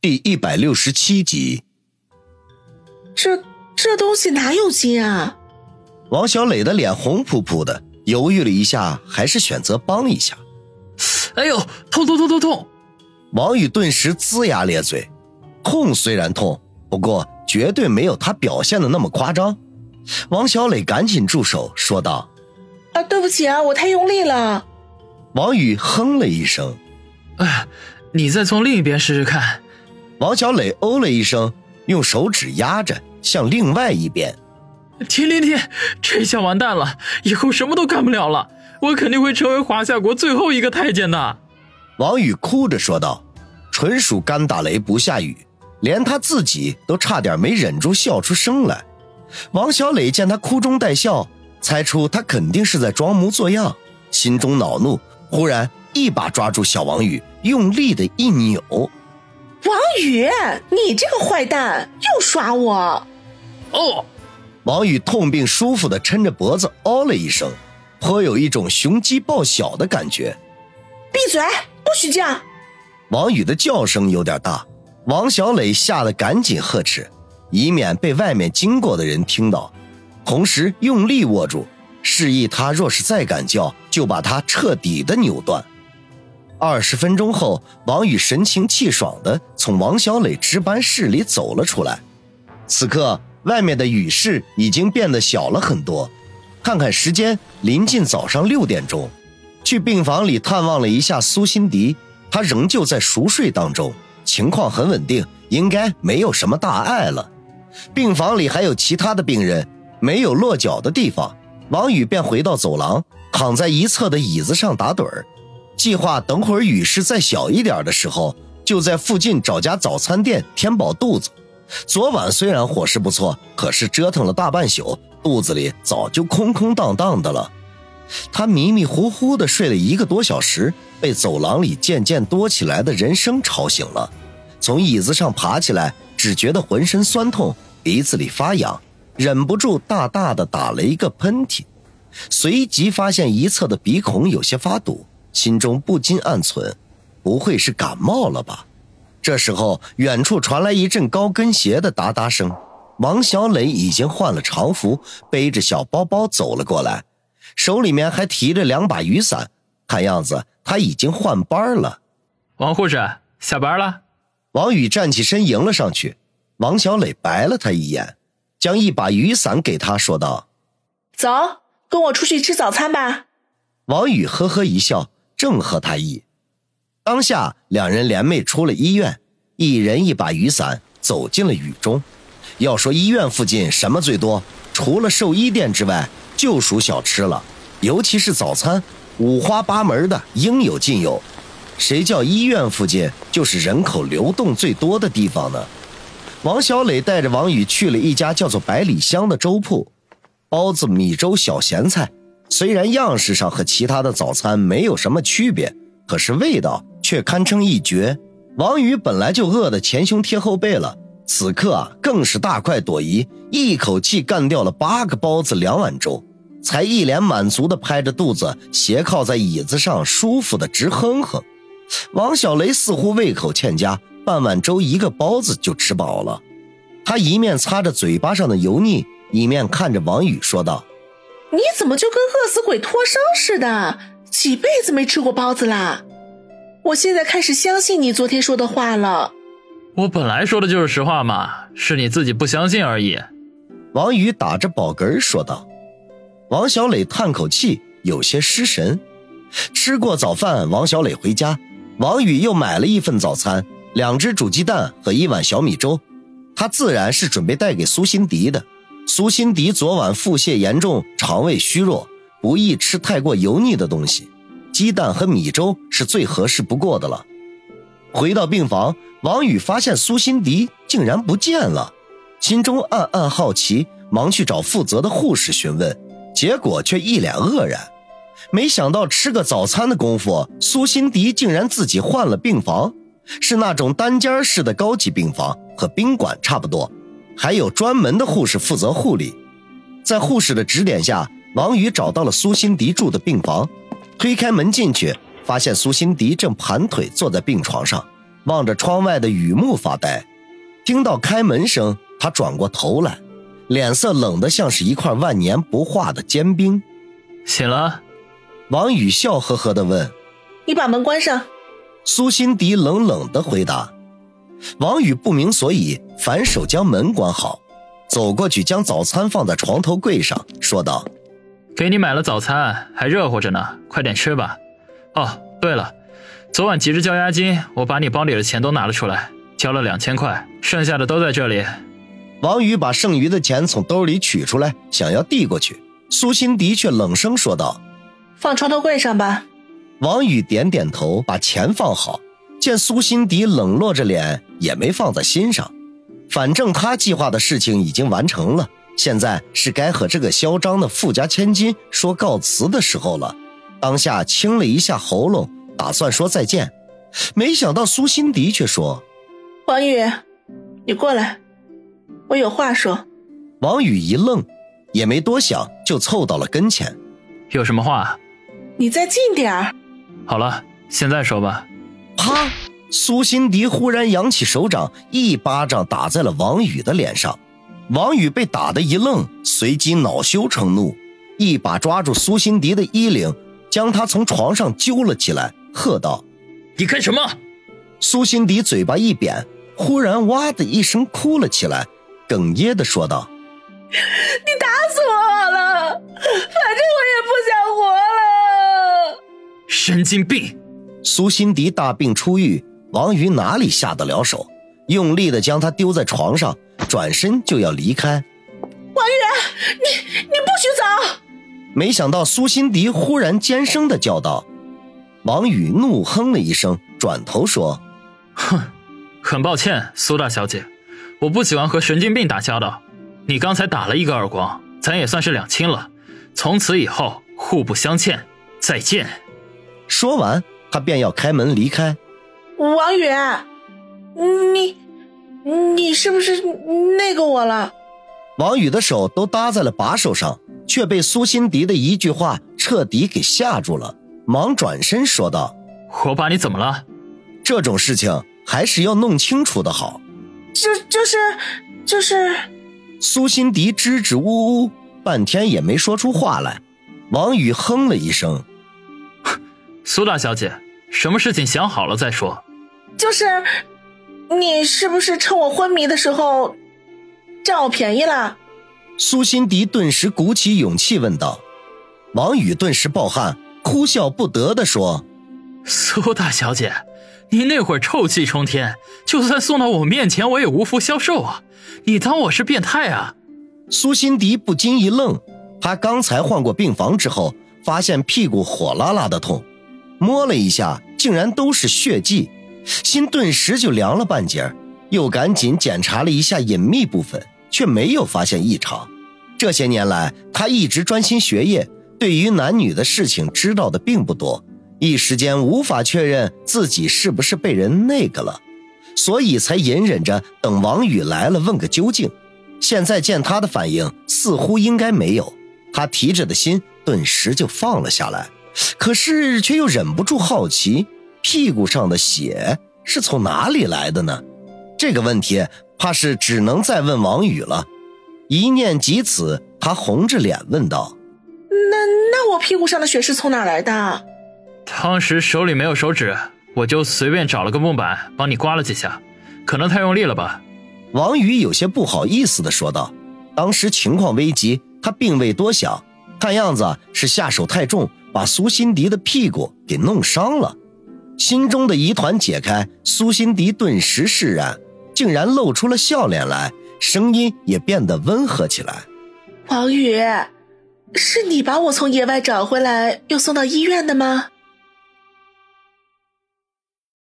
第一百六十七集，这这东西哪有金啊？王小磊的脸红扑扑的，犹豫了一下，还是选择帮一下。哎呦，痛痛痛痛痛！王宇顿时龇牙咧嘴，痛虽然痛，不过绝对没有他表现的那么夸张。王小磊赶紧住手，说道：“啊，对不起啊，我太用力了。”王宇哼了一声：“哎，你再从另一边试试看。”王小磊哦了一声，用手指压着，向另外一边。停停停，这下完蛋了，以后什么都干不了了，我肯定会成为华夏国最后一个太监的。王宇哭着说道：“纯属干打雷不下雨，连他自己都差点没忍住笑出声来。”王小磊见他哭中带笑，猜出他肯定是在装模作样，心中恼怒，忽然一把抓住小王宇，用力的一扭。王宇，你这个坏蛋，又耍我！哦。王宇痛并舒服的抻着脖子哦了一声，颇有一种雄鸡报晓的感觉。闭嘴，不许叫！王宇的叫声有点大，王小磊吓得赶紧呵斥，以免被外面经过的人听到，同时用力握住，示意他若是再敢叫，就把他彻底的扭断。二十分钟后，王宇神清气爽的从王小磊值班室里走了出来。此刻。外面的雨势已经变得小了很多，看看时间，临近早上六点钟。去病房里探望了一下苏辛迪，他仍旧在熟睡当中，情况很稳定，应该没有什么大碍了。病房里还有其他的病人，没有落脚的地方，王宇便回到走廊，躺在一侧的椅子上打盹儿。计划等会儿雨势再小一点的时候，就在附近找家早餐店填饱肚子。昨晚虽然伙食不错，可是折腾了大半宿，肚子里早就空空荡荡的了。他迷迷糊糊的睡了一个多小时，被走廊里渐渐多起来的人声吵醒了。从椅子上爬起来，只觉得浑身酸痛，鼻子里发痒，忍不住大大的打了一个喷嚏，随即发现一侧的鼻孔有些发堵，心中不禁暗存：不会是感冒了吧？这时候，远处传来一阵高跟鞋的哒哒声。王小磊已经换了常服，背着小包包走了过来，手里面还提着两把雨伞。看样子他已经换班了。王护士下班了。王宇站起身迎了上去。王小磊白了他一眼，将一把雨伞给他，说道：“走，跟我出去吃早餐吧。”王宇呵呵一笑，正合他意。当下，两人联袂出了医院，一人一把雨伞，走进了雨中。要说医院附近什么最多，除了寿衣店之外，就属小吃了。尤其是早餐，五花八门的，应有尽有。谁叫医院附近就是人口流动最多的地方呢？王小磊带着王宇去了一家叫做百里香的粥铺，包子、米粥、小咸菜，虽然样式上和其他的早餐没有什么区别，可是味道。却堪称一绝。王宇本来就饿得前胸贴后背了，此刻啊更是大快朵颐，一口气干掉了八个包子、两碗粥，才一脸满足地拍着肚子，斜靠在椅子上，舒服的直哼哼。王小雷似乎胃口欠佳，半碗粥一个包子就吃饱了。他一面擦着嘴巴上的油腻，一面看着王宇说道：“你怎么就跟饿死鬼托生似的？几辈子没吃过包子啦？”我现在开始相信你昨天说的话了。我本来说的就是实话嘛，是你自己不相信而已。王宇打着饱嗝说道。王小磊叹口气，有些失神。吃过早饭，王小磊回家，王宇又买了一份早餐，两只煮鸡蛋和一碗小米粥。他自然是准备带给苏辛迪的。苏辛迪昨晚腹泻严重，肠胃虚弱，不宜吃太过油腻的东西。鸡蛋和米粥是最合适不过的了。回到病房，王宇发现苏辛迪竟然不见了，心中暗暗好奇，忙去找负责的护士询问，结果却一脸愕然。没想到吃个早餐的功夫，苏辛迪竟然自己换了病房，是那种单间式的高级病房，和宾馆差不多，还有专门的护士负责护理。在护士的指点下，王宇找到了苏辛迪住的病房。推开门进去，发现苏辛迪正盘腿坐在病床上。望着窗外的雨幕发呆。听到开门声，他转过头来，脸色冷得像是一块万年不化的坚冰。醒了？王宇笑呵呵地问。你把门关上。苏辛迪冷冷地回答。王宇不明所以，反手将门关好，走过去将早餐放在床头柜上，说道：“给你买了早餐，还热乎着呢，快点吃吧。哦，对了，昨晚急着交押金，我把你包里的钱都拿了出来，交了两千块，剩下的都在这里。”王宇把剩余的钱从兜里取出来，想要递过去，苏辛迪却冷声说道：“放床头柜上吧。”王宇点点头，把钱放好。见苏辛迪冷落着脸，也没放在心上。反正他计划的事情已经完成了，现在是该和这个嚣张的富家千金说告辞的时候了。当下清了一下喉咙，打算说再见，没想到苏辛迪却说：“王宇，你过来，我有话说。”王宇一愣，也没多想，就凑到了跟前。有什么话？你再近点儿。好了，现在说吧。啪！苏辛迪忽然扬起手掌，一巴掌打在了王宇的脸上。王宇被打得一愣，随即恼羞成怒，一把抓住苏辛迪的衣领，将他从床上揪了起来，喝道：“你干什么？”苏辛迪嘴巴一扁，忽然哇的一声哭了起来，哽咽的说道：“你打死我了，反正我也不想活了。”神经病！苏辛迪大病初愈，王宇哪里下得了手，用力的将他丢在床上，转身就要离开。王宇，你你不许走！没想到苏辛迪忽然尖声的叫道。王宇怒哼了一声，转头说：“哼，很抱歉，苏大小姐，我不喜欢和神经病打交道。你刚才打了一个耳光，咱也算是两清了，从此以后互不相欠，再见。”说完。他便要开门离开，王宇，你，你是不是那个我了？王宇的手都搭在了把手上，却被苏辛迪的一句话彻底给吓住了，忙转身说道：“我把你怎么了？这种事情还是要弄清楚的好。”就就是就是，苏辛迪支支吾吾，半天也没说出话来。王宇哼了一声。苏大小姐，什么事情想好了再说。就是，你是不是趁我昏迷的时候占我便宜了？苏辛迪顿时鼓起勇气问道。王宇顿时暴汗，哭笑不得的说：“苏大小姐，你那会儿臭气冲天，就算送到我面前，我也无福消受啊！你当我是变态啊？”苏辛迪不禁一愣，他刚才换过病房之后，发现屁股火辣辣的痛。摸了一下，竟然都是血迹，心顿时就凉了半截又赶紧检查了一下隐秘部分，却没有发现异常。这些年来，他一直专心学业，对于男女的事情知道的并不多，一时间无法确认自己是不是被人那个了，所以才隐忍着等王宇来了问个究竟。现在见他的反应，似乎应该没有，他提着的心顿时就放了下来。可是却又忍不住好奇，屁股上的血是从哪里来的呢？这个问题怕是只能再问王宇了。一念及此，他红着脸问道：“那那我屁股上的血是从哪来的？”当时手里没有手指，我就随便找了个木板帮你刮了几下，可能太用力了吧。王宇有些不好意思的说道：“当时情况危急，他并未多想，看样子是下手太重。”把苏辛迪的屁股给弄伤了，心中的疑团解开，苏辛迪顿时释然，竟然露出了笑脸来，声音也变得温和起来。王宇，是你把我从野外找回来，又送到医院的吗？